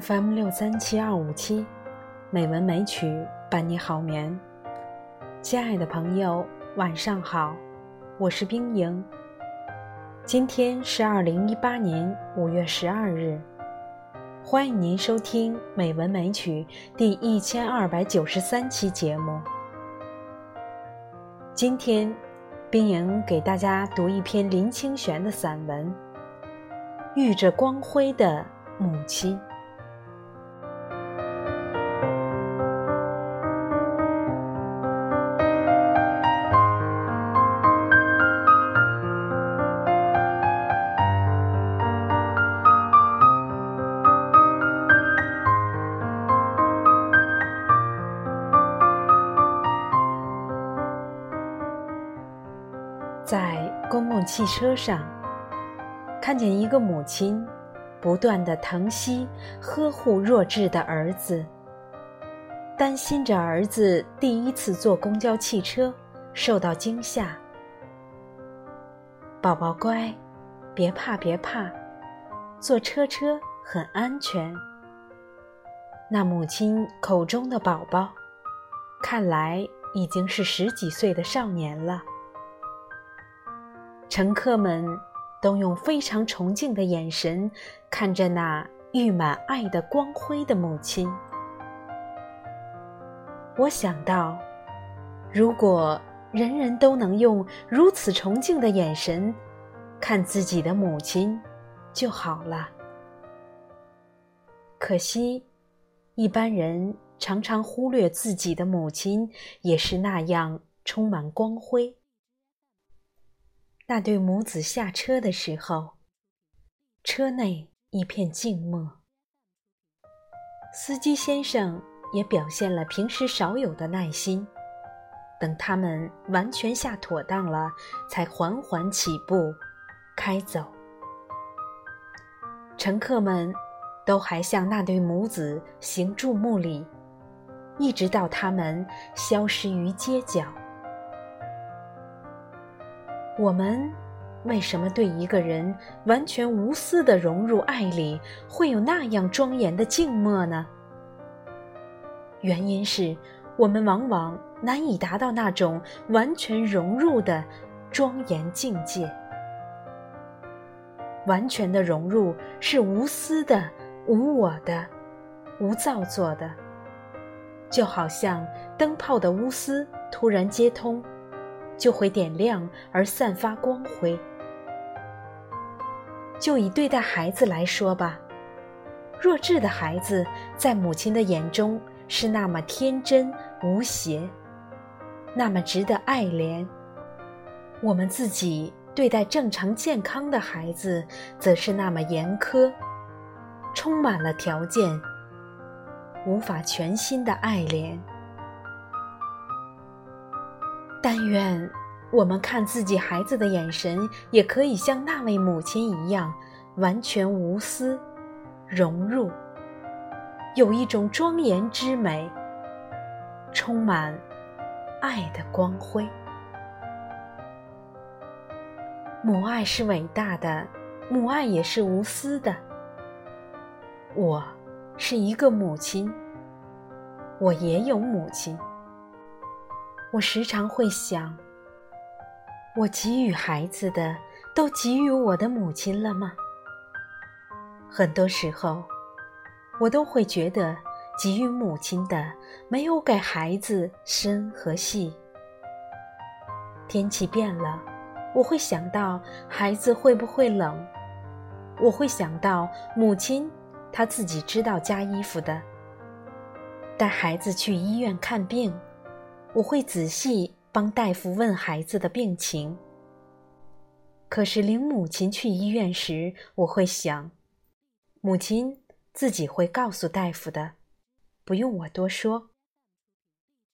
FM 六三七二五七，美文美曲伴你好眠。亲爱的朋友，晚上好，我是冰莹。今天是二零一八年五月十二日，欢迎您收听《美文美曲》第一千二百九十三期节目。今天，冰莹给大家读一篇林清玄的散文《遇着光辉的母亲》。汽车上，看见一个母亲不断的疼惜、呵护弱智的儿子，担心着儿子第一次坐公交汽车受到惊吓。宝宝乖，别怕别怕，坐车车很安全。那母亲口中的宝宝，看来已经是十几岁的少年了。乘客们都用非常崇敬的眼神看着那溢满爱的光辉的母亲。我想到，如果人人都能用如此崇敬的眼神看自己的母亲，就好了。可惜，一般人常常忽略自己的母亲也是那样充满光辉。那对母子下车的时候，车内一片静默。司机先生也表现了平时少有的耐心，等他们完全下妥当了，才缓缓起步，开走。乘客们都还向那对母子行注目礼，一直到他们消失于街角。我们为什么对一个人完全无私的融入爱里，会有那样庄严的静默呢？原因是我们往往难以达到那种完全融入的庄严境界。完全的融入是无私的、无我的、无造作的，就好像灯泡的钨丝突然接通。就会点亮而散发光辉。就以对待孩子来说吧，弱智的孩子在母亲的眼中是那么天真无邪，那么值得爱怜；我们自己对待正常健康的孩子，则是那么严苛，充满了条件，无法全心的爱怜。但愿我们看自己孩子的眼神，也可以像那位母亲一样，完全无私、融入，有一种庄严之美，充满爱的光辉。母爱是伟大的，母爱也是无私的。我是一个母亲，我也有母亲。我时常会想，我给予孩子的，都给予我的母亲了吗？很多时候，我都会觉得给予母亲的，没有给孩子深和细。天气变了，我会想到孩子会不会冷，我会想到母亲，她自己知道加衣服的。带孩子去医院看病。我会仔细帮大夫问孩子的病情。可是领母亲去医院时，我会想，母亲自己会告诉大夫的，不用我多说。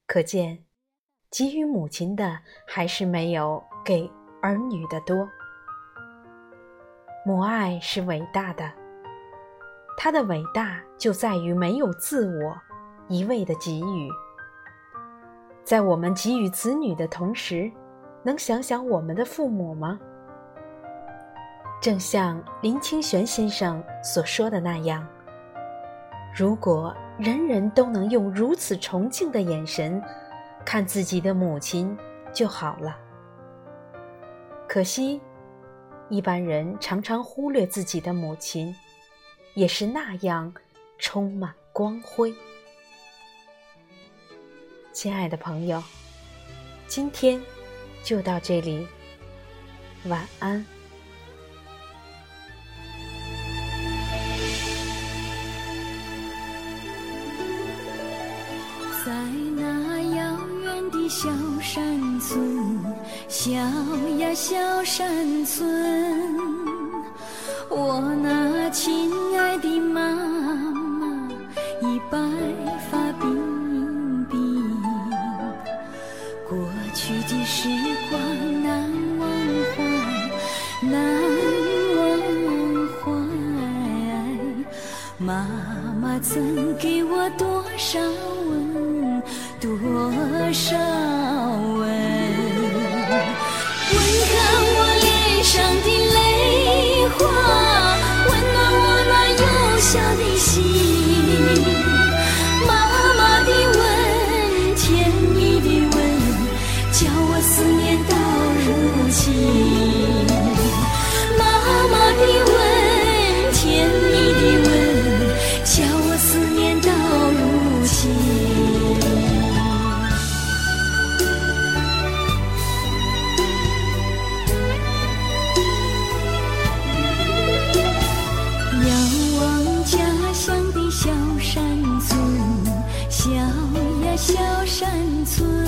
可见，给予母亲的还是没有给儿女的多。母爱是伟大的，它的伟大就在于没有自我，一味的给予。在我们给予子女的同时，能想想我们的父母吗？正像林清玄先生所说的那样，如果人人都能用如此崇敬的眼神看自己的母亲就好了。可惜，一般人常常忽略自己的母亲，也是那样充满光辉。亲爱的朋友，今天就到这里，晚安。在那遥远的小山村，小呀小山村，妈妈曾给我多少吻多少吻吻干我脸上山村。